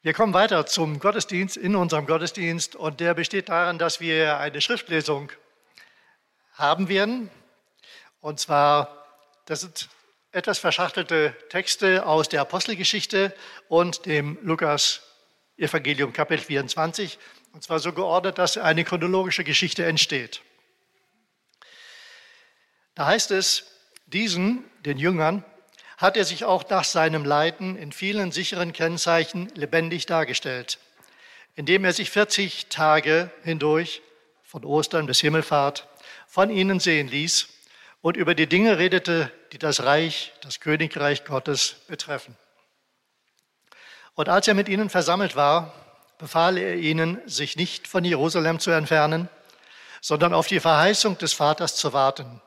Wir kommen weiter zum Gottesdienst, in unserem Gottesdienst, und der besteht darin, dass wir eine Schriftlesung haben werden. Und zwar, das sind etwas verschachtelte Texte aus der Apostelgeschichte und dem Lukas-Evangelium, Kapitel 24. Und zwar so geordnet, dass eine chronologische Geschichte entsteht. Da heißt es, diesen, den Jüngern, hat er sich auch nach seinem Leiden in vielen sicheren Kennzeichen lebendig dargestellt, indem er sich 40 Tage hindurch, von Ostern bis Himmelfahrt, von ihnen sehen ließ und über die Dinge redete, die das Reich, das Königreich Gottes betreffen. Und als er mit ihnen versammelt war, befahl er ihnen, sich nicht von Jerusalem zu entfernen, sondern auf die Verheißung des Vaters zu warten,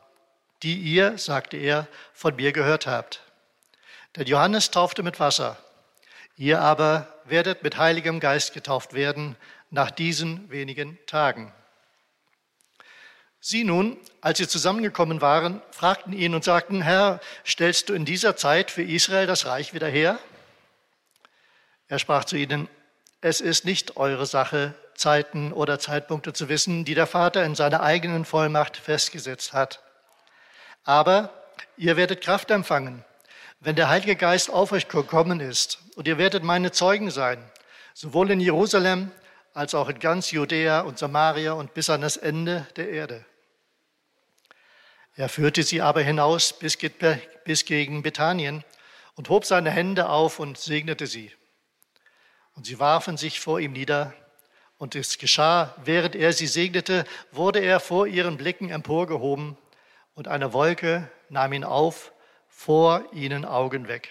die ihr, sagte er, von mir gehört habt. Denn Johannes taufte mit Wasser, ihr aber werdet mit Heiligem Geist getauft werden nach diesen wenigen Tagen. Sie nun, als sie zusammengekommen waren, fragten ihn und sagten, Herr, stellst du in dieser Zeit für Israel das Reich wieder her? Er sprach zu ihnen, es ist nicht eure Sache, Zeiten oder Zeitpunkte zu wissen, die der Vater in seiner eigenen Vollmacht festgesetzt hat. Aber ihr werdet Kraft empfangen, wenn der Heilige Geist auf euch gekommen ist, und ihr werdet meine Zeugen sein, sowohl in Jerusalem als auch in ganz Judäa und Samaria und bis an das Ende der Erde. Er führte sie aber hinaus bis, bis gegen Bethanien und hob seine Hände auf und segnete sie. Und sie warfen sich vor ihm nieder. Und es geschah, während er sie segnete, wurde er vor ihren Blicken emporgehoben, und eine Wolke nahm ihn auf vor ihnen Augen weg.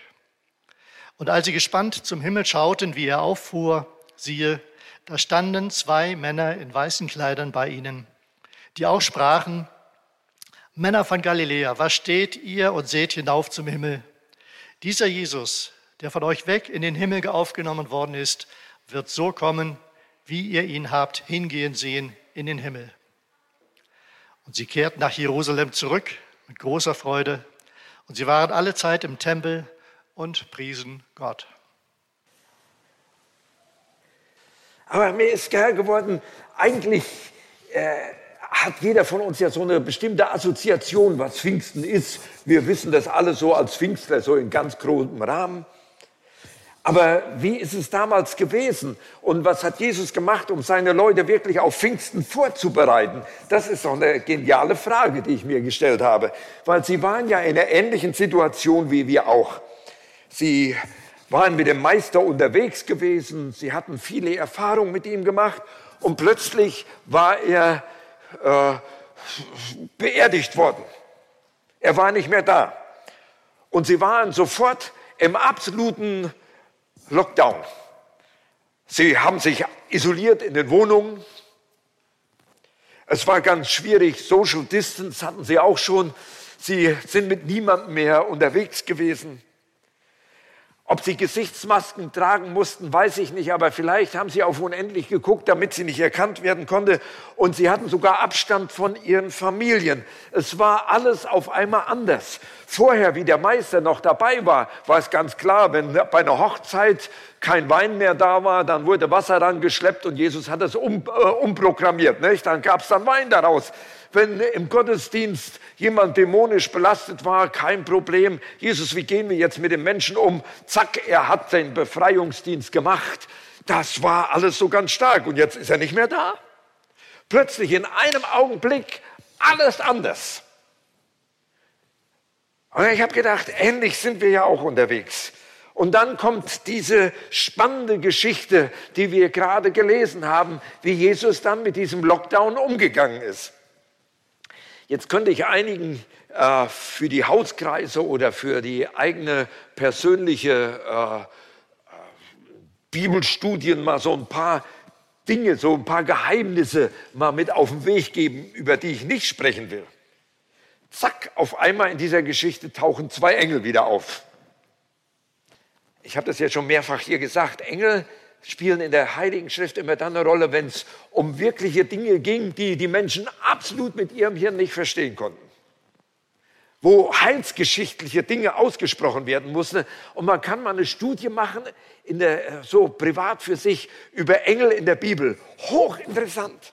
Und als sie gespannt zum Himmel schauten, wie er auffuhr, siehe, da standen zwei Männer in weißen Kleidern bei ihnen, die auch sprachen, Männer von Galiläa, was steht ihr und seht hinauf zum Himmel? Dieser Jesus, der von euch weg in den Himmel aufgenommen worden ist, wird so kommen, wie ihr ihn habt hingehen sehen in den Himmel. Und sie kehrten nach Jerusalem zurück mit großer Freude und sie waren alle Zeit im Tempel und priesen Gott. Aber mir ist klar geworden, eigentlich äh, hat jeder von uns ja so eine bestimmte Assoziation, was Pfingsten ist. Wir wissen das alle so als Pfingstler, so in ganz großem Rahmen. Aber wie ist es damals gewesen? Und was hat Jesus gemacht, um seine Leute wirklich auf Pfingsten vorzubereiten? Das ist doch eine geniale Frage, die ich mir gestellt habe. Weil sie waren ja in einer ähnlichen Situation wie wir auch. Sie waren mit dem Meister unterwegs gewesen, sie hatten viele Erfahrungen mit ihm gemacht und plötzlich war er äh, beerdigt worden. Er war nicht mehr da. Und sie waren sofort im absoluten Lockdown. Sie haben sich isoliert in den Wohnungen. Es war ganz schwierig. Social Distance hatten sie auch schon. Sie sind mit niemandem mehr unterwegs gewesen. Ob sie Gesichtsmasken tragen mussten, weiß ich nicht, aber vielleicht haben sie auf unendlich geguckt, damit sie nicht erkannt werden konnte. Und sie hatten sogar Abstand von ihren Familien. Es war alles auf einmal anders. Vorher, wie der Meister noch dabei war, war es ganz klar, wenn bei einer Hochzeit kein Wein mehr da war, dann wurde Wasser rangeschleppt und Jesus hat es um, äh, umprogrammiert. Nicht? Dann gab es dann Wein daraus wenn im Gottesdienst jemand dämonisch belastet war, kein Problem. Jesus, wie gehen wir jetzt mit dem Menschen um? Zack, er hat den Befreiungsdienst gemacht. Das war alles so ganz stark und jetzt ist er nicht mehr da. Plötzlich in einem Augenblick alles anders. Und ich habe gedacht, ähnlich sind wir ja auch unterwegs. Und dann kommt diese spannende Geschichte, die wir gerade gelesen haben, wie Jesus dann mit diesem Lockdown umgegangen ist. Jetzt könnte ich einigen äh, für die Hauskreise oder für die eigene persönliche äh, äh, Bibelstudien mal so ein paar Dinge, so ein paar Geheimnisse mal mit auf den Weg geben, über die ich nicht sprechen will. Zack, auf einmal in dieser Geschichte tauchen zwei Engel wieder auf. Ich habe das ja schon mehrfach hier gesagt. Engel spielen in der Heiligen Schrift immer dann eine Rolle, wenn es um wirkliche Dinge ging, die die Menschen absolut mit ihrem Hirn nicht verstehen konnten. wo heilsgeschichtliche Dinge ausgesprochen werden mussten. Und man kann mal eine Studie machen, der, so privat für sich, über Engel in der Bibel. Hochinteressant.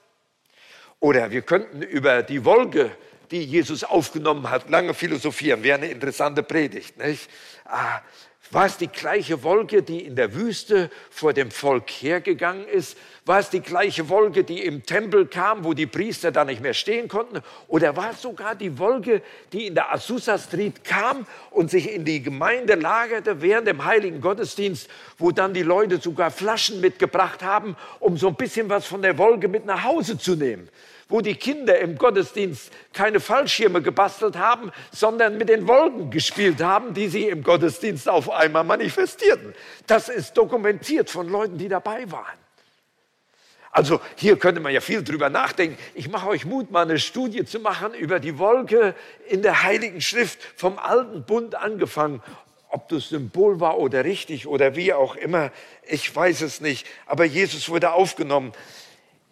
Oder wir könnten über die Wolke, die Jesus aufgenommen hat, lange philosophieren. Wäre eine interessante Predigt. Nicht? War es die gleiche Wolke, die in der Wüste vor dem Volk hergegangen ist? War es die gleiche Wolke, die im Tempel kam, wo die Priester da nicht mehr stehen konnten? Oder war es sogar die Wolke, die in der Azusa Street kam und sich in die Gemeinde lagerte während dem heiligen Gottesdienst, wo dann die Leute sogar Flaschen mitgebracht haben, um so ein bisschen was von der Wolke mit nach Hause zu nehmen? Wo die Kinder im Gottesdienst keine Fallschirme gebastelt haben, sondern mit den Wolken gespielt haben, die sie im Gottesdienst auf einmal manifestierten. Das ist dokumentiert von Leuten, die dabei waren. Also hier könnte man ja viel drüber nachdenken. Ich mache euch Mut, mal eine Studie zu machen über die Wolke in der Heiligen Schrift vom alten Bund angefangen. Ob das Symbol war oder richtig oder wie auch immer, ich weiß es nicht. Aber Jesus wurde aufgenommen.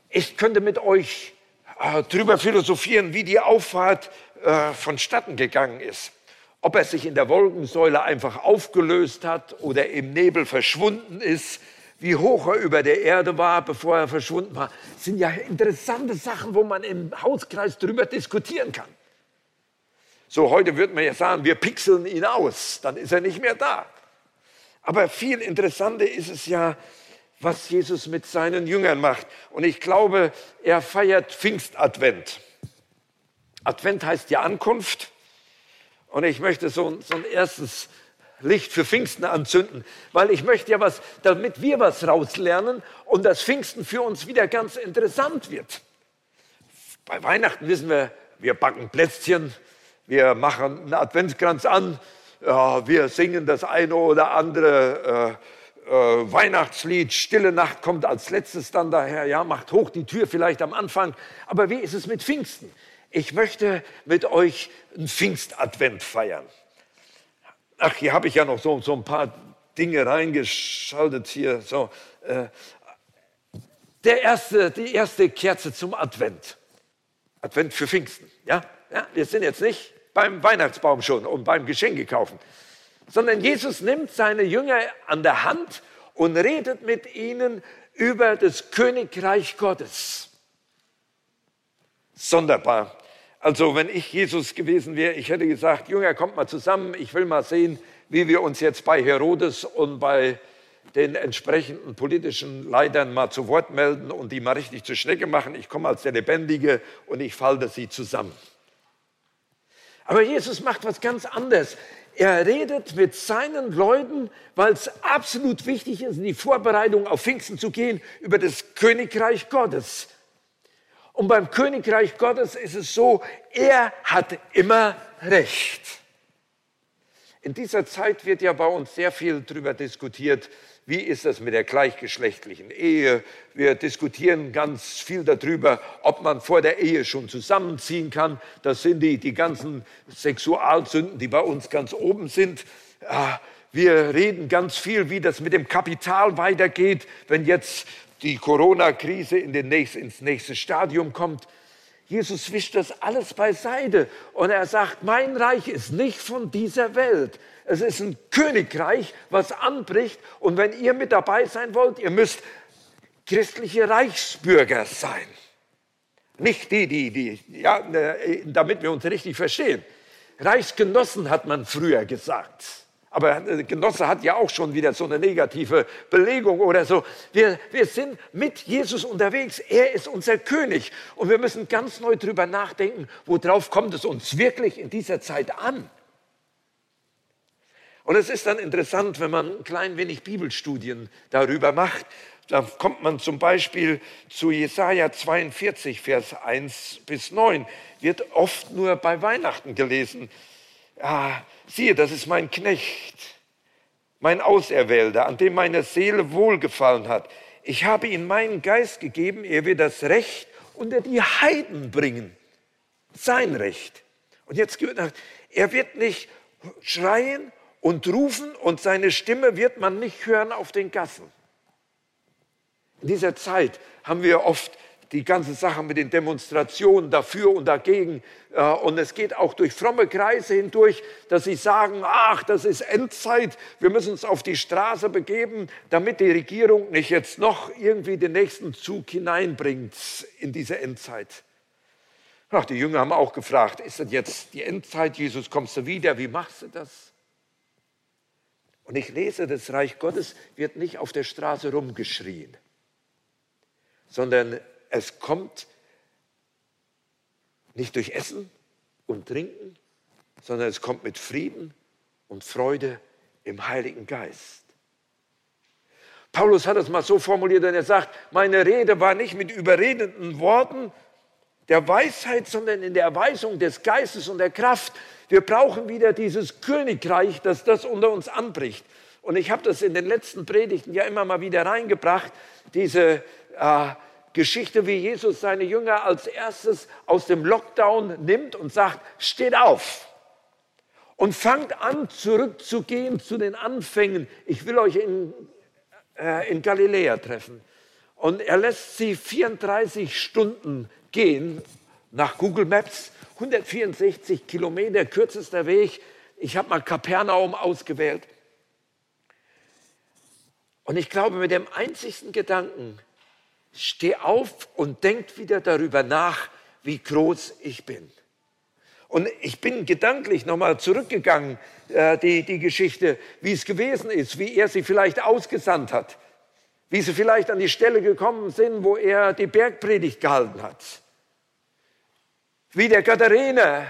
Ich könnte mit euch äh, drüber philosophieren, wie die Auffahrt äh, vonstatten gegangen ist. Ob er sich in der Wolkensäule einfach aufgelöst hat oder im Nebel verschwunden ist, wie hoch er über der Erde war, bevor er verschwunden war, sind ja interessante Sachen, wo man im Hauskreis drüber diskutieren kann. So, heute würde man ja sagen, wir pixeln ihn aus, dann ist er nicht mehr da. Aber viel interessanter ist es ja, was Jesus mit seinen Jüngern macht. Und ich glaube, er feiert Pfingstadvent. Advent heißt ja Ankunft. Und ich möchte so, so ein erstes Licht für Pfingsten anzünden, weil ich möchte ja was, damit wir was rauslernen und das Pfingsten für uns wieder ganz interessant wird. Bei Weihnachten wissen wir, wir backen Plätzchen, wir machen einen Adventskranz an, ja, wir singen das eine oder andere äh, Weihnachtslied, Stille Nacht kommt als letztes dann daher, ja, macht hoch die Tür vielleicht am Anfang. Aber wie ist es mit Pfingsten? Ich möchte mit euch einen Pfingstadvent feiern. Ach, hier habe ich ja noch so, so ein paar Dinge reingeschaltet hier. So, äh, der erste, die erste Kerze zum Advent. Advent für Pfingsten. Ja? ja, wir sind jetzt nicht beim Weihnachtsbaum schon und beim Geschenke kaufen sondern Jesus nimmt seine Jünger an der Hand und redet mit ihnen über das Königreich Gottes. Sonderbar. Also wenn ich Jesus gewesen wäre, ich hätte gesagt, Jünger, kommt mal zusammen, ich will mal sehen, wie wir uns jetzt bei Herodes und bei den entsprechenden politischen Leitern mal zu Wort melden und die mal richtig zur Schnecke machen. Ich komme als der Lebendige und ich falte sie zusammen. Aber Jesus macht was ganz anderes. Er redet mit seinen Leuten, weil es absolut wichtig ist, in die Vorbereitung auf Pfingsten zu gehen, über das Königreich Gottes. Und beim Königreich Gottes ist es so, er hat immer Recht. In dieser Zeit wird ja bei uns sehr viel darüber diskutiert, wie ist das mit der gleichgeschlechtlichen Ehe? Wir diskutieren ganz viel darüber, ob man vor der Ehe schon zusammenziehen kann. Das sind die, die ganzen Sexualsünden, die bei uns ganz oben sind. Ah, wir reden ganz viel, wie das mit dem Kapital weitergeht, wenn jetzt die Corona-Krise in ins nächste Stadium kommt. Jesus wischt das alles beiseite und er sagt, mein Reich ist nicht von dieser Welt. Es ist ein Königreich, was anbricht. Und wenn ihr mit dabei sein wollt, ihr müsst christliche Reichsbürger sein. Nicht die, die, die, ja, äh, damit wir uns richtig verstehen. Reichsgenossen hat man früher gesagt. Aber äh, Genosse hat ja auch schon wieder so eine negative Belegung oder so. Wir, wir sind mit Jesus unterwegs. Er ist unser König. Und wir müssen ganz neu drüber nachdenken, worauf kommt es uns wirklich in dieser Zeit an? Und es ist dann interessant, wenn man ein klein wenig Bibelstudien darüber macht. Da kommt man zum Beispiel zu Jesaja 42, Vers 1 bis 9. Wird oft nur bei Weihnachten gelesen. Ja, siehe, das ist mein Knecht, mein Auserwählter, an dem meine Seele wohlgefallen hat. Ich habe ihm meinen Geist gegeben, er wird das Recht unter die Heiden bringen. Sein Recht. Und jetzt gehört, er wird nicht schreien und rufen und seine Stimme wird man nicht hören auf den Gassen. In dieser Zeit haben wir oft die ganze Sache mit den Demonstrationen dafür und dagegen. Äh, und es geht auch durch fromme Kreise hindurch, dass sie sagen, ach, das ist Endzeit, wir müssen uns auf die Straße begeben, damit die Regierung nicht jetzt noch irgendwie den nächsten Zug hineinbringt in diese Endzeit. Ach, die Jünger haben auch gefragt, ist das jetzt die Endzeit, Jesus, kommst du wieder, wie machst du das? Und ich lese, das Reich Gottes wird nicht auf der Straße rumgeschrien, sondern es kommt nicht durch Essen und Trinken, sondern es kommt mit Frieden und Freude im Heiligen Geist. Paulus hat es mal so formuliert, denn er sagt, meine Rede war nicht mit überredenden Worten der Weisheit, sondern in der Erweisung des Geistes und der Kraft. Wir brauchen wieder dieses Königreich, dass das unter uns anbricht. Und ich habe das in den letzten Predigten ja immer mal wieder reingebracht, diese äh, Geschichte, wie Jesus seine Jünger als erstes aus dem Lockdown nimmt und sagt, steht auf und fangt an, zurückzugehen zu den Anfängen. Ich will euch in, äh, in Galiläa treffen. Und er lässt sie 34 Stunden gehen nach Google Maps, 164 Kilometer, kürzester Weg. Ich habe mal Kapernaum ausgewählt. Und ich glaube, mit dem einzigsten Gedanken, steh auf und denk wieder darüber nach, wie groß ich bin. Und ich bin gedanklich nochmal zurückgegangen, äh, die, die Geschichte, wie es gewesen ist, wie er sie vielleicht ausgesandt hat, wie sie vielleicht an die Stelle gekommen sind, wo er die Bergpredigt gehalten hat, wie der Katharina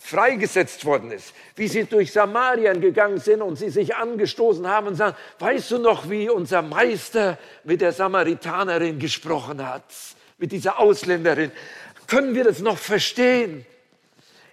freigesetzt worden ist, wie sie durch Samarien gegangen sind und sie sich angestoßen haben und sagen, weißt du noch, wie unser Meister mit der Samaritanerin gesprochen hat, mit dieser Ausländerin? Können wir das noch verstehen?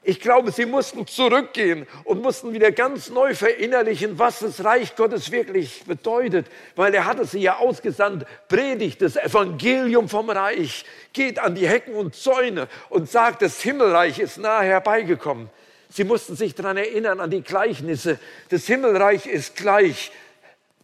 Ich glaube, sie mussten zurückgehen und mussten wieder ganz neu verinnerlichen, was das Reich Gottes wirklich bedeutet, weil er hatte sie ja ausgesandt, predigt das Evangelium vom Reich, geht an die Hecken und Zäune und sagt, das Himmelreich ist nahe herbeigekommen. Sie mussten sich daran erinnern, an die Gleichnisse. Das Himmelreich ist gleich.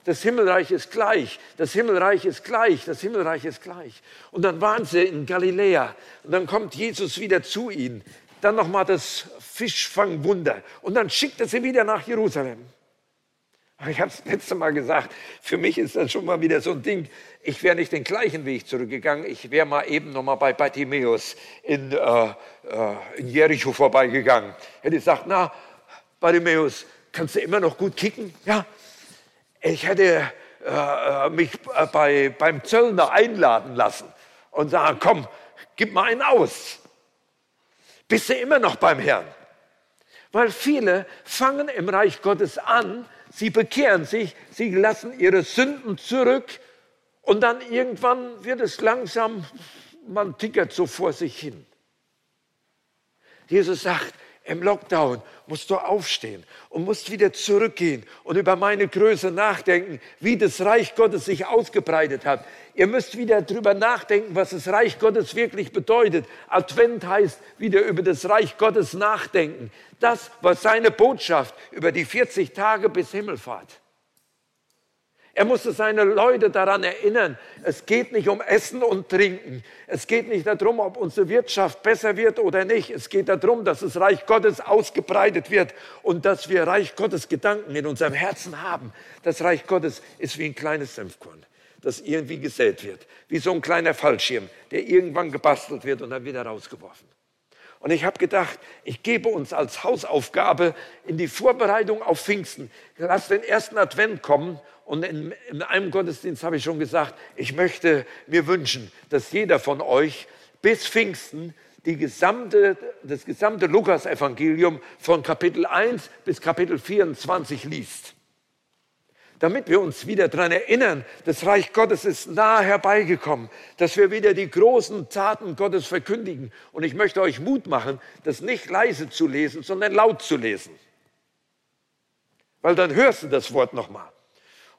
Das Himmelreich ist gleich, das Himmelreich ist gleich, das Himmelreich ist gleich. Und dann waren sie in Galiläa und dann kommt Jesus wieder zu ihnen dann nochmal das Fischfangwunder und dann schickt er sie wieder nach Jerusalem. Ich habe es letzte Mal gesagt, für mich ist das schon mal wieder so ein Ding. Ich wäre nicht den gleichen Weg zurückgegangen. Ich wäre mal eben noch mal bei Bartimäus in, äh, äh, in Jericho vorbeigegangen. Hätte gesagt, na, Bartimäus, kannst du immer noch gut kicken? Ja. Ich hätte äh, mich äh, bei, beim Zöllner einladen lassen und sagen, komm, gib mal einen aus bist du immer noch beim Herrn. Weil viele fangen im Reich Gottes an, sie bekehren sich, sie lassen ihre Sünden zurück und dann irgendwann wird es langsam, man tickert so vor sich hin. Jesus sagt, im Lockdown musst du aufstehen und musst wieder zurückgehen und über meine Größe nachdenken, wie das Reich Gottes sich ausgebreitet hat. Ihr müsst wieder darüber nachdenken, was das Reich Gottes wirklich bedeutet. Advent heißt wieder über das Reich Gottes nachdenken. Das war seine Botschaft über die 40 Tage bis Himmelfahrt. Er musste seine Leute daran erinnern, es geht nicht um Essen und Trinken. Es geht nicht darum, ob unsere Wirtschaft besser wird oder nicht. Es geht darum, dass das Reich Gottes ausgebreitet wird und dass wir Reich Gottes Gedanken in unserem Herzen haben. Das Reich Gottes ist wie ein kleines Senfkorn, das irgendwie gesät wird. Wie so ein kleiner Fallschirm, der irgendwann gebastelt wird und dann wieder rausgeworfen. Und ich habe gedacht, ich gebe uns als Hausaufgabe in die Vorbereitung auf Pfingsten. Lass den ersten Advent kommen und in, in einem Gottesdienst habe ich schon gesagt, ich möchte mir wünschen, dass jeder von euch bis Pfingsten gesamte, das gesamte Lukas-Evangelium von Kapitel 1 bis Kapitel 24 liest damit wir uns wieder daran erinnern, das Reich Gottes ist nahe herbeigekommen, dass wir wieder die großen Taten Gottes verkündigen. Und ich möchte euch Mut machen, das nicht leise zu lesen, sondern laut zu lesen. Weil dann hörst du das Wort nochmal.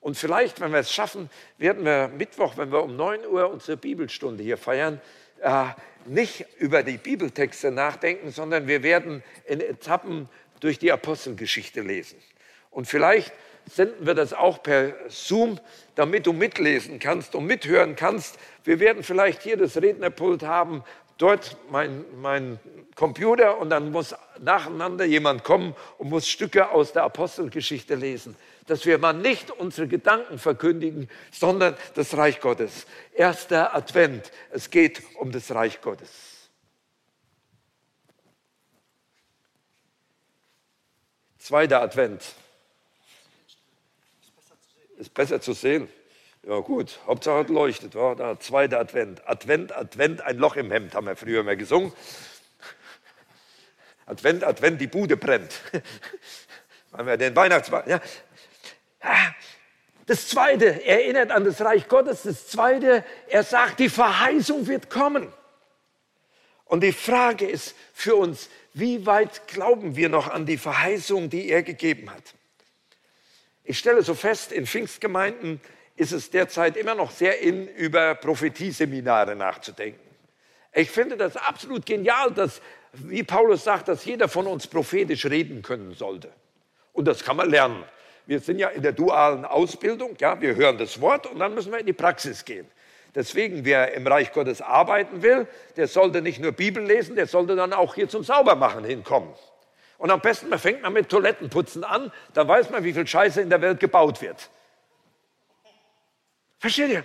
Und vielleicht, wenn wir es schaffen, werden wir Mittwoch, wenn wir um 9 Uhr unsere Bibelstunde hier feiern, äh, nicht über die Bibeltexte nachdenken, sondern wir werden in Etappen durch die Apostelgeschichte lesen. Und vielleicht senden wir das auch per Zoom, damit du mitlesen kannst und mithören kannst. Wir werden vielleicht hier das Rednerpult haben, dort mein, mein Computer und dann muss nacheinander jemand kommen und muss Stücke aus der Apostelgeschichte lesen. Dass wir mal nicht unsere Gedanken verkündigen, sondern das Reich Gottes. Erster Advent. Es geht um das Reich Gottes. Zweiter Advent. Ist besser zu sehen. Ja gut, Hauptsache es leuchtet. Ja, da, zweiter Advent. Advent, Advent, ein Loch im Hemd, haben wir früher mal gesungen. Advent, Advent, die Bude brennt. Haben wir den Weihnachtsbaum. Ja. Das Zweite, er erinnert an das Reich Gottes. Das Zweite, er sagt, die Verheißung wird kommen. Und die Frage ist für uns, wie weit glauben wir noch an die Verheißung, die er gegeben hat? Ich stelle so fest, in Pfingstgemeinden ist es derzeit immer noch sehr in, über Prophetieseminare nachzudenken. Ich finde das absolut genial, dass, wie Paulus sagt, dass jeder von uns prophetisch reden können sollte. Und das kann man lernen. Wir sind ja in der dualen Ausbildung, ja, wir hören das Wort und dann müssen wir in die Praxis gehen. Deswegen, wer im Reich Gottes arbeiten will, der sollte nicht nur Bibel lesen, der sollte dann auch hier zum Saubermachen hinkommen. Und am besten, man fängt man mit Toilettenputzen an, dann weiß man, wie viel Scheiße in der Welt gebaut wird. Versteht ihr?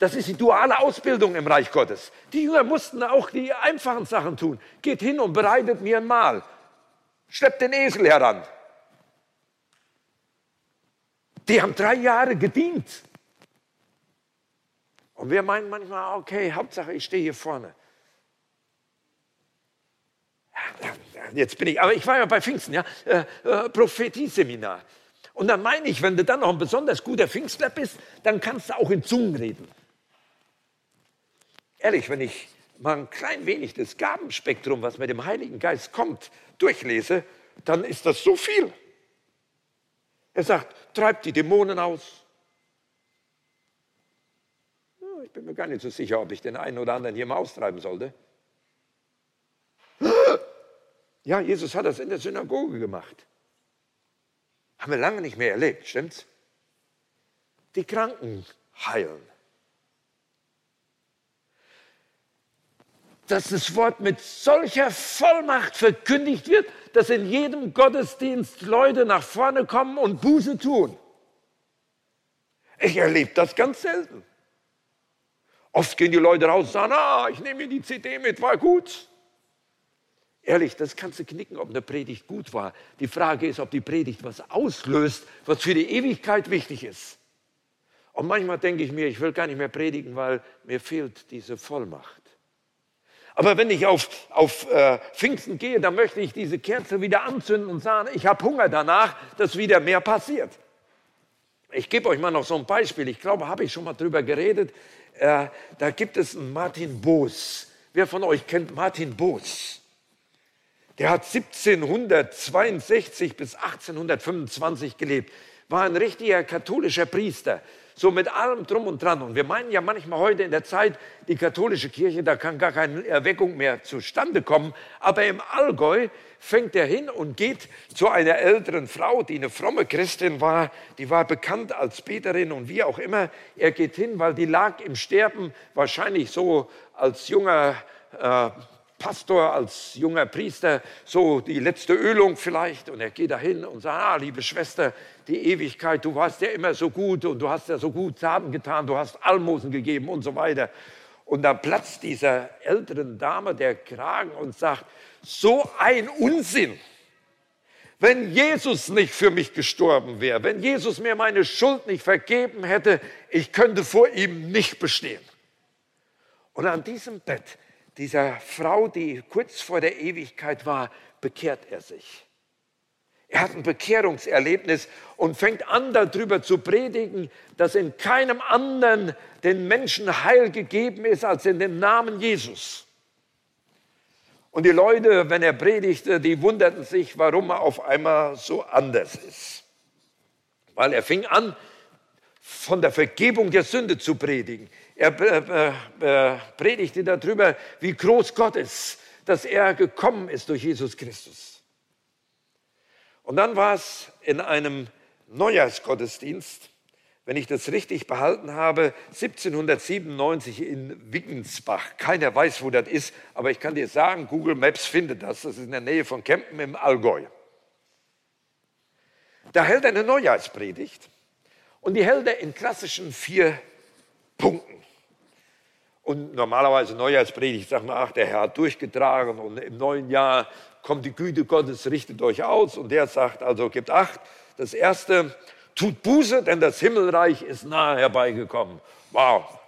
Das ist die duale Ausbildung im Reich Gottes. Die Jünger mussten auch die einfachen Sachen tun. Geht hin und bereitet mir ein Mahl. Schleppt den Esel heran. Die haben drei Jahre gedient. Und wir meinen manchmal, okay, Hauptsache ich stehe hier vorne. Jetzt bin ich, aber ich war ja bei Pfingsten, ja, äh, äh, Prophetie-Seminar. Und dann meine ich, wenn du dann noch ein besonders guter Pfingstler bist, dann kannst du auch in Zungen reden. Ehrlich, wenn ich mal ein klein wenig das Gabenspektrum, was mit dem Heiligen Geist kommt, durchlese, dann ist das so viel. Er sagt, treibt die Dämonen aus, ich bin mir gar nicht so sicher, ob ich den einen oder anderen hier mal austreiben sollte. Ja, Jesus hat das in der Synagoge gemacht. Haben wir lange nicht mehr erlebt, stimmt's? Die Kranken heilen. Dass das Wort mit solcher Vollmacht verkündigt wird, dass in jedem Gottesdienst Leute nach vorne kommen und Buße tun. Ich erlebe das ganz selten. Oft gehen die Leute raus und sagen, ah, ich nehme mir die CD mit, war gut. Ehrlich, das kannst du knicken, ob eine Predigt gut war. Die Frage ist, ob die Predigt was auslöst, was für die Ewigkeit wichtig ist. Und manchmal denke ich mir, ich will gar nicht mehr predigen, weil mir fehlt diese Vollmacht. Aber wenn ich auf, auf äh, Pfingsten gehe, dann möchte ich diese Kerze wieder anzünden und sagen, ich habe Hunger danach, dass wieder mehr passiert. Ich gebe euch mal noch so ein Beispiel. Ich glaube, habe ich schon mal drüber geredet äh, da gibt es einen Martin Boos. Wer von euch kennt Martin Boos? Der hat 1762 bis 1825 gelebt, war ein richtiger katholischer Priester, so mit allem drum und dran. Und wir meinen ja manchmal heute in der Zeit, die katholische Kirche, da kann gar keine Erweckung mehr zustande kommen. Aber im Allgäu fängt er hin und geht zu einer älteren Frau, die eine fromme Christin war, die war bekannt als Beterin und wie auch immer. Er geht hin, weil die lag im Sterben, wahrscheinlich so als junger äh, Pastor, als junger Priester, so die letzte Ölung vielleicht. Und er geht dahin und sagt, ah, liebe Schwester, die Ewigkeit, du warst ja immer so gut und du hast ja so gut Taten getan, du hast Almosen gegeben und so weiter. Und dann platzt dieser älteren Dame der Kragen und sagt, so ein Unsinn. Wenn Jesus nicht für mich gestorben wäre, wenn Jesus mir meine Schuld nicht vergeben hätte, ich könnte vor ihm nicht bestehen. Und an diesem Bett dieser Frau, die kurz vor der Ewigkeit war, bekehrt er sich. Er hat ein Bekehrungserlebnis und fängt an darüber zu predigen, dass in keinem anderen den Menschen Heil gegeben ist als in dem Namen Jesus. Und die Leute, wenn er predigte, die wunderten sich, warum er auf einmal so anders ist. Weil er fing an, von der Vergebung der Sünde zu predigen. Er äh, äh, äh, predigte darüber, wie groß Gott ist, dass er gekommen ist durch Jesus Christus. Und dann war es in einem Neujahrsgottesdienst, wenn ich das richtig behalten habe, 1797 in Wiggensbach. Keiner weiß, wo das ist, aber ich kann dir sagen, Google Maps findet das. Das ist in der Nähe von Kempen im Allgäu. Da hält er eine Neujahrspredigt und die hält er in klassischen vier Punkten. Und normalerweise Neujahrspredigt sagt man, ach, der Herr hat durchgetragen und im neuen Jahr kommt die Güte Gottes, richtet euch aus. Und der sagt also, gebt acht. Das erste, tut Buße, denn das Himmelreich ist nahe herbeigekommen. Wow,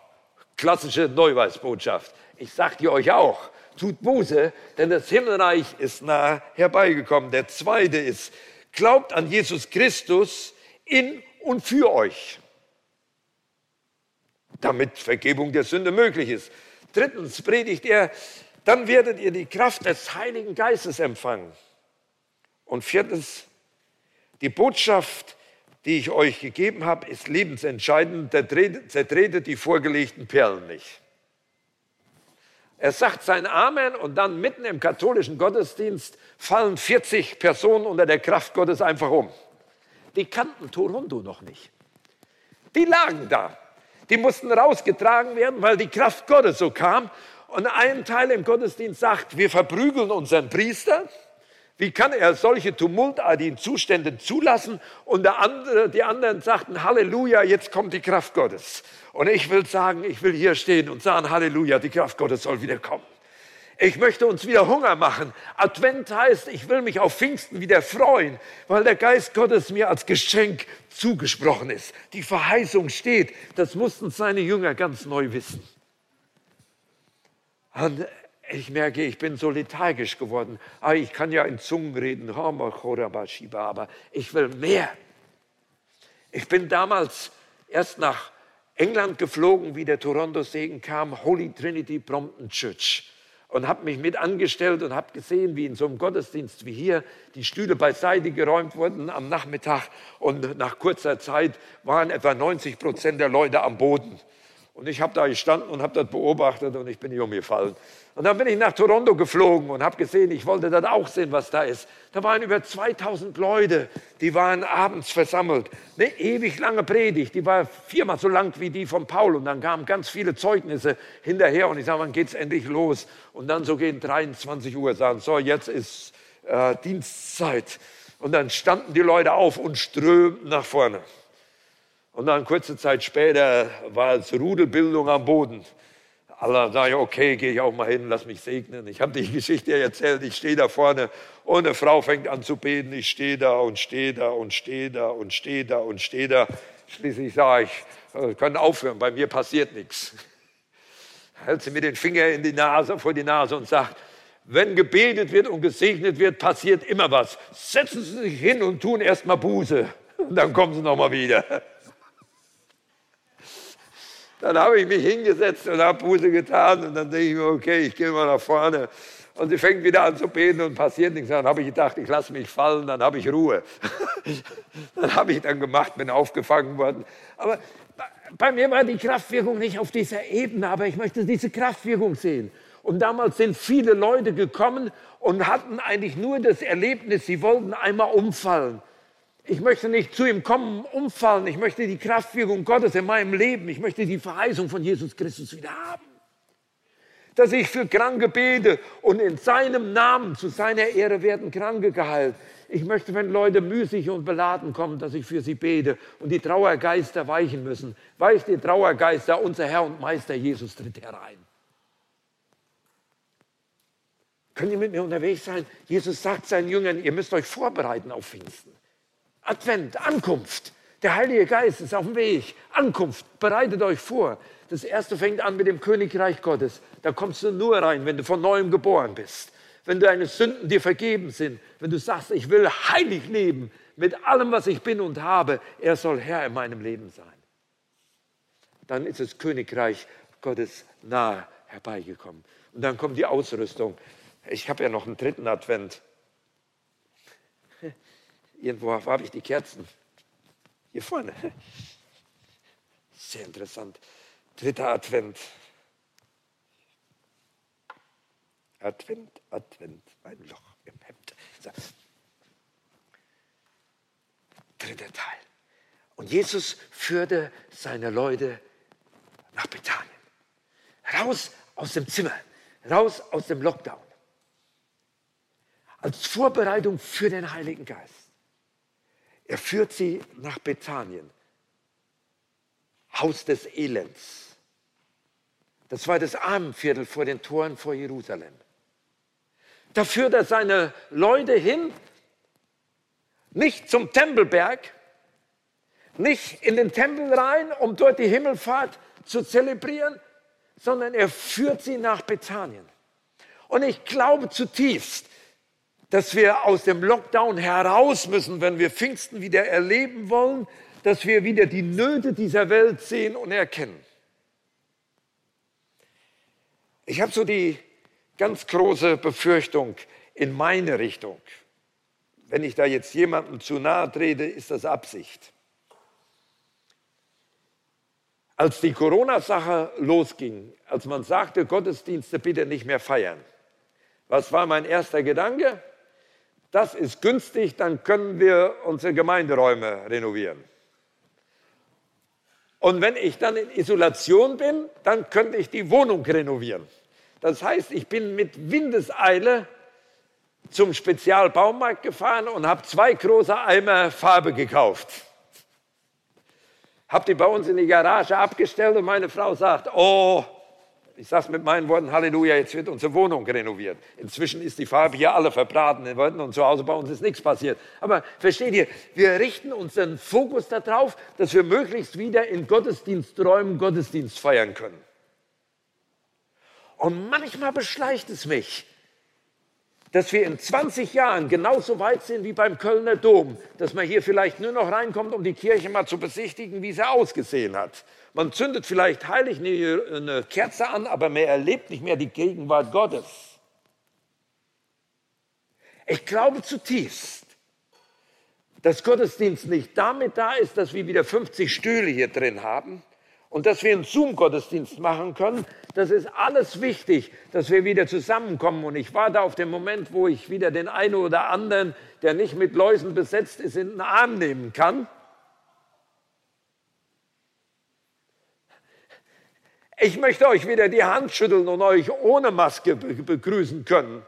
klassische Neuweisbotschaft. Ich sage dir euch auch, tut Buße, denn das Himmelreich ist nahe herbeigekommen. Der zweite ist, glaubt an Jesus Christus in und für euch damit Vergebung der Sünde möglich ist. Drittens predigt er, dann werdet ihr die Kraft des Heiligen Geistes empfangen. Und viertens, die Botschaft, die ich euch gegeben habe, ist lebensentscheidend. Zertretet die vorgelegten Perlen nicht. Er sagt sein Amen und dann mitten im katholischen Gottesdienst fallen 40 Personen unter der Kraft Gottes einfach um. Die kannten Torundo noch nicht. Die lagen da. Die mussten rausgetragen werden, weil die Kraft Gottes so kam. Und ein Teil im Gottesdienst sagt, wir verprügeln unseren Priester. Wie kann er solche tumultartigen Zustände zulassen? Und andere, die anderen sagten, Halleluja, jetzt kommt die Kraft Gottes. Und ich will sagen, ich will hier stehen und sagen, Halleluja, die Kraft Gottes soll wieder kommen. Ich möchte uns wieder Hunger machen. Advent heißt, ich will mich auf Pfingsten wieder freuen, weil der Geist Gottes mir als Geschenk zugesprochen ist. Die Verheißung steht. Das mussten seine Jünger ganz neu wissen. Und ich merke, ich bin so lethargisch geworden. Ah, ich kann ja in Zungen reden, aber ich will mehr. Ich bin damals erst nach England geflogen, wie der Toronto-Segen kam, Holy Trinity Brompton Church und habe mich mit angestellt und habe gesehen, wie in so einem Gottesdienst wie hier die Stühle beiseite geräumt wurden am Nachmittag und nach kurzer Zeit waren etwa 90 Prozent der Leute am Boden. Und ich habe da gestanden und habe das beobachtet und ich bin nicht umgefallen. Und dann bin ich nach Toronto geflogen und habe gesehen, ich wollte das auch sehen, was da ist. Da waren über 2000 Leute, die waren abends versammelt. Eine ewig lange Predigt, die war viermal so lang wie die von Paul. Und dann kamen ganz viele Zeugnisse hinterher und ich sage, wann geht es endlich los? Und dann so gegen 23 Uhr sagen, so jetzt ist äh, Dienstzeit. Und dann standen die Leute auf und strömten nach vorne. Und dann kurze Zeit später war es Rudelbildung am Boden. Allah sage okay, gehe ich auch mal hin, lass mich segnen. Ich habe die Geschichte erzählt, ich stehe da vorne und eine Frau fängt an zu beten. Ich stehe da und stehe da und stehe da und stehe da und stehe da. Schließlich sage ich, wir können aufhören, bei mir passiert nichts. Hält sie mir den Finger in die Nase, vor die Nase und sagt, wenn gebetet wird und gesegnet wird, passiert immer was. Setzen Sie sich hin und tun erst mal Buße. Und dann kommen Sie noch mal wieder. Dann habe ich mich hingesetzt und habe Buße getan und dann denke ich mir, okay, ich gehe mal nach vorne. Und sie fängt wieder an zu beten und passiert nichts. Dann habe ich gedacht, ich lasse mich fallen, dann habe ich Ruhe. dann habe ich dann gemacht, bin aufgefangen worden. Aber bei mir war die Kraftwirkung nicht auf dieser Ebene, aber ich möchte diese Kraftwirkung sehen. Und damals sind viele Leute gekommen und hatten eigentlich nur das Erlebnis, sie wollten einmal umfallen. Ich möchte nicht zu ihm kommen, umfallen. Ich möchte die Kraftwirkung Gottes in meinem Leben. Ich möchte die Verheißung von Jesus Christus wieder haben. Dass ich für Kranke bete und in seinem Namen zu seiner Ehre werden Kranke geheilt. Ich möchte, wenn Leute müßig und beladen kommen, dass ich für sie bete und die Trauergeister weichen müssen. Weicht die Trauergeister, unser Herr und Meister Jesus tritt herein. Können ihr mit mir unterwegs sein? Jesus sagt seinen Jüngern, ihr müsst euch vorbereiten auf Pfingsten. Advent, Ankunft. Der Heilige Geist ist auf dem Weg. Ankunft, bereitet euch vor. Das erste fängt an mit dem Königreich Gottes. Da kommst du nur rein, wenn du von neuem geboren bist. Wenn deine Sünden dir vergeben sind. Wenn du sagst, ich will heilig leben mit allem, was ich bin und habe. Er soll Herr in meinem Leben sein. Dann ist das Königreich Gottes nahe herbeigekommen. Und dann kommt die Ausrüstung. Ich habe ja noch einen dritten Advent. Irgendwo habe ich die Kerzen. Hier vorne. Sehr interessant. Dritter Advent. Advent, Advent, ein Loch im Hemd. So. Dritter Teil. Und Jesus führte seine Leute nach Bethanien. Raus aus dem Zimmer, raus aus dem Lockdown. Als Vorbereitung für den Heiligen Geist. Er führt sie nach Bethanien, Haus des Elends. Das war das Armenviertel vor den Toren vor Jerusalem. Da führt er seine Leute hin, nicht zum Tempelberg, nicht in den Tempel rein, um dort die Himmelfahrt zu zelebrieren, sondern er führt sie nach Bethanien. Und ich glaube zutiefst, dass wir aus dem Lockdown heraus müssen, wenn wir Pfingsten wieder erleben wollen, dass wir wieder die Nöte dieser Welt sehen und erkennen. Ich habe so die ganz große Befürchtung in meine Richtung. Wenn ich da jetzt jemandem zu nahe trete, ist das Absicht. Als die Corona-Sache losging, als man sagte, Gottesdienste bitte nicht mehr feiern, was war mein erster Gedanke? Das ist günstig, dann können wir unsere Gemeinderäume renovieren. Und wenn ich dann in Isolation bin, dann könnte ich die Wohnung renovieren. Das heißt, ich bin mit Windeseile zum Spezialbaumarkt gefahren und habe zwei große Eimer Farbe gekauft. Habe die bei uns in die Garage abgestellt und meine Frau sagt, oh, ich sage es mit meinen Worten, Halleluja, jetzt wird unsere Wohnung renoviert. Inzwischen ist die Farbe hier alle verbraten und zu Hause bei uns ist nichts passiert. Aber versteht ihr, wir richten unseren Fokus darauf, dass wir möglichst wieder in Gottesdiensträumen Gottesdienst feiern können. Und manchmal beschleicht es mich, dass wir in 20 Jahren genauso weit sind wie beim Kölner Dom, dass man hier vielleicht nur noch reinkommt, um die Kirche mal zu besichtigen, wie sie ausgesehen hat. Man zündet vielleicht heilig eine Kerze an, aber man erlebt nicht mehr die Gegenwart Gottes. Ich glaube zutiefst, dass Gottesdienst nicht damit da ist, dass wir wieder 50 Stühle hier drin haben, und dass wir einen Zoom-Gottesdienst machen können, das ist alles wichtig, dass wir wieder zusammenkommen. Und ich warte auf den Moment, wo ich wieder den einen oder anderen, der nicht mit Läusen besetzt ist, in den Arm nehmen kann. Ich möchte euch wieder die Hand schütteln und euch ohne Maske begrüßen können.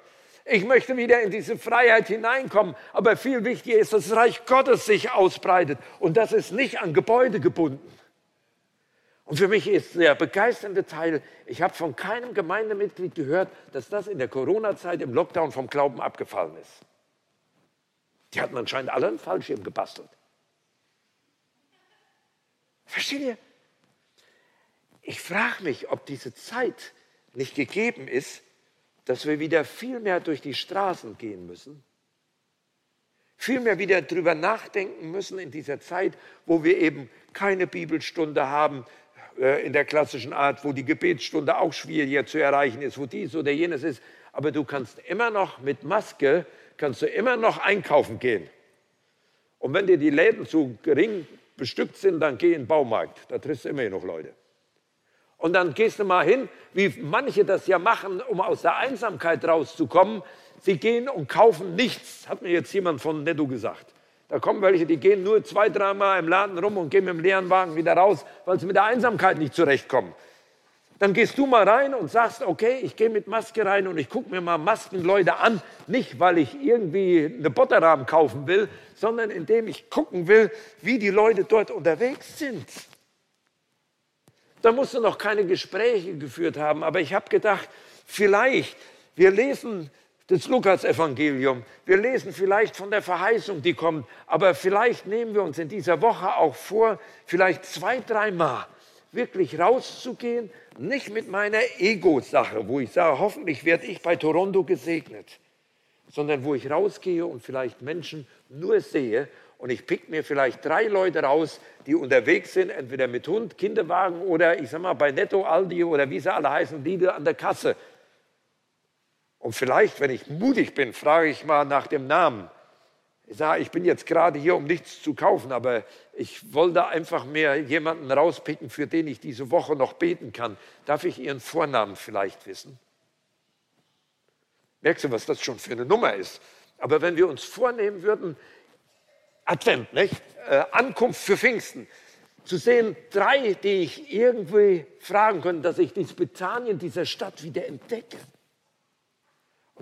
Ich möchte wieder in diese Freiheit hineinkommen. Aber viel wichtiger ist, dass das Reich Gottes sich ausbreitet. Und das ist nicht an Gebäude gebunden. Und für mich ist der begeisternde Teil, ich habe von keinem Gemeindemitglied gehört, dass das in der Corona-Zeit im Lockdown vom Glauben abgefallen ist. Die hatten anscheinend alle einen Fallschirm gebastelt. Versteht ihr? Ich frage mich, ob diese Zeit nicht gegeben ist, dass wir wieder viel mehr durch die Straßen gehen müssen, viel mehr wieder darüber nachdenken müssen in dieser Zeit, wo wir eben keine Bibelstunde haben, in der klassischen Art, wo die Gebetsstunde auch schwieriger zu erreichen ist, wo dies oder jenes ist. Aber du kannst immer noch mit Maske, kannst du immer noch einkaufen gehen. Und wenn dir die Läden zu gering bestückt sind, dann geh in den Baumarkt. Da triffst du immer noch Leute. Und dann gehst du mal hin, wie manche das ja machen, um aus der Einsamkeit rauszukommen. Sie gehen und kaufen nichts, hat mir jetzt jemand von Netto gesagt. Da kommen welche, die gehen nur zwei, dreimal im Laden rum und gehen mit dem leeren Wagen wieder raus, weil sie mit der Einsamkeit nicht zurechtkommen. Dann gehst du mal rein und sagst, okay, ich gehe mit Maske rein und ich gucke mir mal Maskenleute an. Nicht, weil ich irgendwie eine Botterrahmen kaufen will, sondern indem ich gucken will, wie die Leute dort unterwegs sind. Da musst du noch keine Gespräche geführt haben, aber ich habe gedacht, vielleicht, wir lesen das Lukas-Evangelium. Wir lesen vielleicht von der Verheißung, die kommt, aber vielleicht nehmen wir uns in dieser Woche auch vor, vielleicht zwei, dreimal wirklich rauszugehen, nicht mit meiner Ego-Sache, wo ich sage, hoffentlich werde ich bei Toronto gesegnet, sondern wo ich rausgehe und vielleicht Menschen nur sehe und ich pick mir vielleicht drei Leute raus, die unterwegs sind, entweder mit Hund, Kinderwagen oder ich sag mal bei Netto, Aldi oder wie sie alle heißen, Lidl an der Kasse und vielleicht, wenn ich mutig bin, frage ich mal nach dem Namen. Ich sage, ich bin jetzt gerade hier, um nichts zu kaufen, aber ich wollte einfach mir jemanden rauspicken, für den ich diese Woche noch beten kann. Darf ich Ihren Vornamen vielleicht wissen? Merkst du, was das schon für eine Nummer ist? Aber wenn wir uns vornehmen würden, Advent, nicht? Äh, Ankunft für Pfingsten. Zu sehen, drei, die ich irgendwie fragen könnte, dass ich dieses Bethanien dieser Stadt wieder entdecke.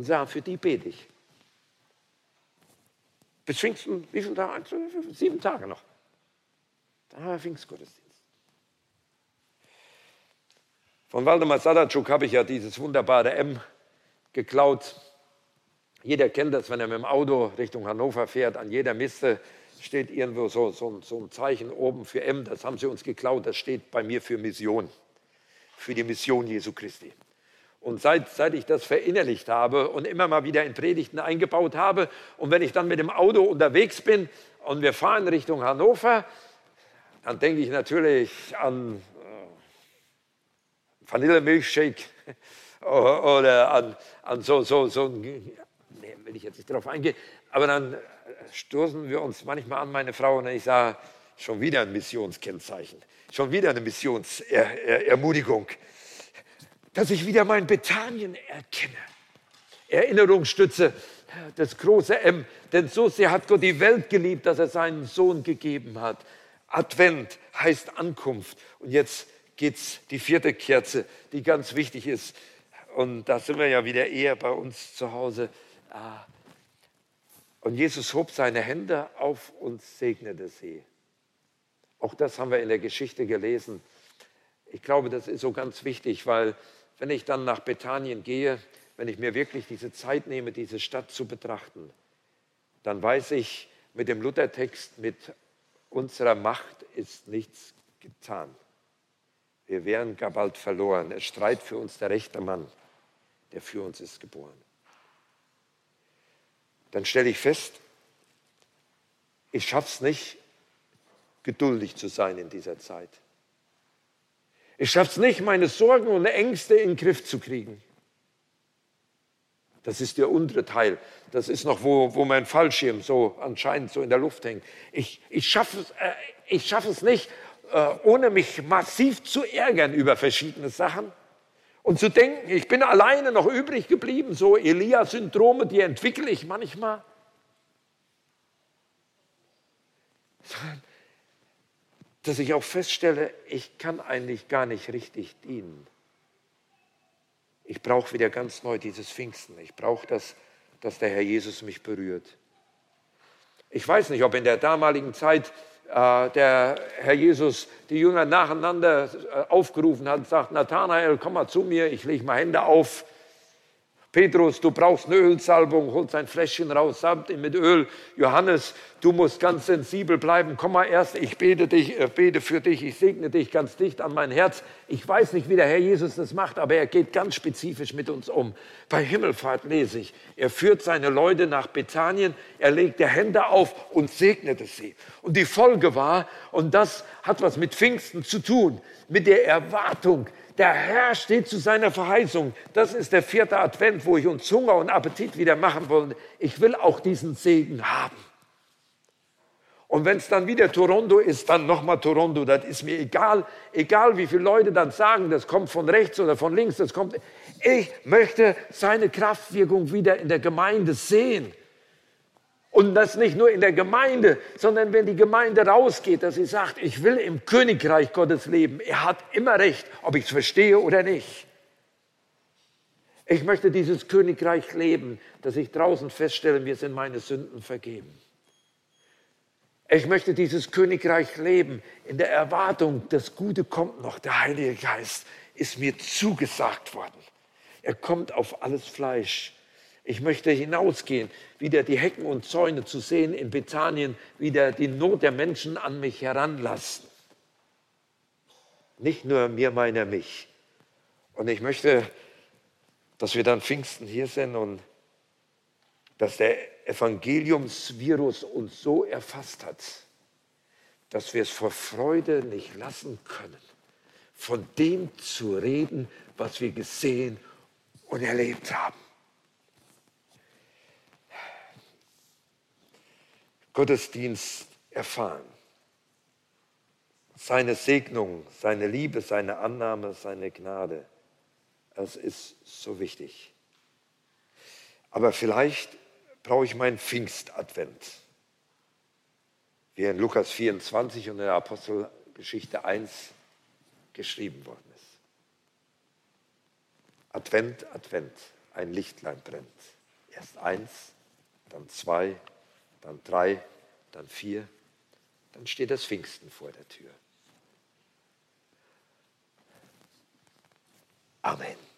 Und sagen, für die bete ich. Bis Pfingsten, wie viele Tage? Sieben Tage noch. Da haben wir Pfingstgottesdienst. Von Waldemar Sadatschuk habe ich ja dieses wunderbare M geklaut. Jeder kennt das, wenn er mit dem Auto Richtung Hannover fährt. An jeder Miste steht irgendwo so, so, so ein Zeichen oben für M. Das haben sie uns geklaut. Das steht bei mir für Mission, für die Mission Jesu Christi. Und seit, seit ich das verinnerlicht habe und immer mal wieder in Predigten eingebaut habe, und wenn ich dann mit dem Auto unterwegs bin und wir fahren Richtung Hannover, dann denke ich natürlich an Vanillemilchshake oder an, an so, so, so ein, nee, will ich jetzt nicht darauf eingehen, aber dann stoßen wir uns manchmal an, meine Frau, und ich sage, schon wieder ein Missionskennzeichen, schon wieder eine Missionsermutigung, dass ich wieder mein Bethanien erkenne. Erinnerungsstütze, das große M, denn so sehr hat Gott die Welt geliebt, dass er seinen Sohn gegeben hat. Advent heißt Ankunft. Und jetzt geht es die vierte Kerze, die ganz wichtig ist. Und da sind wir ja wieder eher bei uns zu Hause. Ah. Und Jesus hob seine Hände auf und segnete sie. Auch das haben wir in der Geschichte gelesen. Ich glaube, das ist so ganz wichtig, weil wenn ich dann nach Bethanien gehe, wenn ich mir wirklich diese Zeit nehme, diese Stadt zu betrachten, dann weiß ich mit dem Luthertext, mit unserer Macht ist nichts getan. Wir wären gar bald verloren. Es streit für uns der rechte Mann, der für uns ist geboren. Dann stelle ich fest, ich schaffe es nicht, geduldig zu sein in dieser Zeit. Ich schaffe es nicht, meine Sorgen und Ängste in den Griff zu kriegen. Das ist der untere Teil. Das ist noch, wo, wo mein Fallschirm so anscheinend so in der Luft hängt. Ich, ich schaffe es, äh, ich schaff es nicht, äh, ohne mich massiv zu ärgern über verschiedene Sachen und zu denken, ich bin alleine noch übrig geblieben, so Elia-Syndrome, die entwickle ich manchmal. Dass ich auch feststelle, ich kann eigentlich gar nicht richtig dienen. Ich brauche wieder ganz neu dieses Pfingsten. Ich brauche das, dass der Herr Jesus mich berührt. Ich weiß nicht, ob in der damaligen Zeit äh, der Herr Jesus die Jünger nacheinander äh, aufgerufen hat und sagt, Nathanael, komm mal zu mir, ich lege mal Hände auf. Petrus, du brauchst eine Ölsalbung, holt sein Fläschchen raus, samt ihn mit Öl. Johannes, du musst ganz sensibel bleiben. Komm mal erst, ich bete, dich, äh, bete für dich, ich segne dich ganz dicht an mein Herz. Ich weiß nicht, wie der Herr Jesus das macht, aber er geht ganz spezifisch mit uns um. Bei Himmelfahrt lese ich, er führt seine Leute nach Bethanien, er legte Hände auf und segnete sie. Und die Folge war, und das hat was mit Pfingsten zu tun, mit der Erwartung, der Herr steht zu seiner Verheißung. Das ist der vierte Advent, wo ich uns Hunger und Appetit wieder machen wollen. Ich will auch diesen Segen haben. Und wenn es dann wieder Toronto ist, dann nochmal Toronto. Das ist mir egal, egal wie viele Leute dann sagen, das kommt von rechts oder von links, das kommt. Ich möchte seine Kraftwirkung wieder in der Gemeinde sehen. Und das nicht nur in der Gemeinde, sondern wenn die Gemeinde rausgeht, dass sie sagt, ich will im Königreich Gottes leben. Er hat immer recht, ob ich es verstehe oder nicht. Ich möchte dieses Königreich leben, dass ich draußen feststelle, mir sind meine Sünden vergeben. Ich möchte dieses Königreich leben in der Erwartung, das Gute kommt noch. Der Heilige Geist ist mir zugesagt worden. Er kommt auf alles Fleisch. Ich möchte hinausgehen, wieder die Hecken und Zäune zu sehen in Bethanien, wieder die Not der Menschen an mich heranlassen. Nicht nur mir, meiner, mich. Und ich möchte, dass wir dann Pfingsten hier sind und dass der Evangeliumsvirus uns so erfasst hat, dass wir es vor Freude nicht lassen können, von dem zu reden, was wir gesehen und erlebt haben. Gottesdienst erfahren. Seine Segnung, seine Liebe, seine Annahme, seine Gnade. Das ist so wichtig. Aber vielleicht brauche ich meinen Pfingstadvent. wie in Lukas 24 und in der Apostelgeschichte 1 geschrieben worden ist. Advent, Advent, ein Lichtlein brennt. Erst eins, dann zwei, dann drei, dann vier, dann steht das Pfingsten vor der Tür. Amen.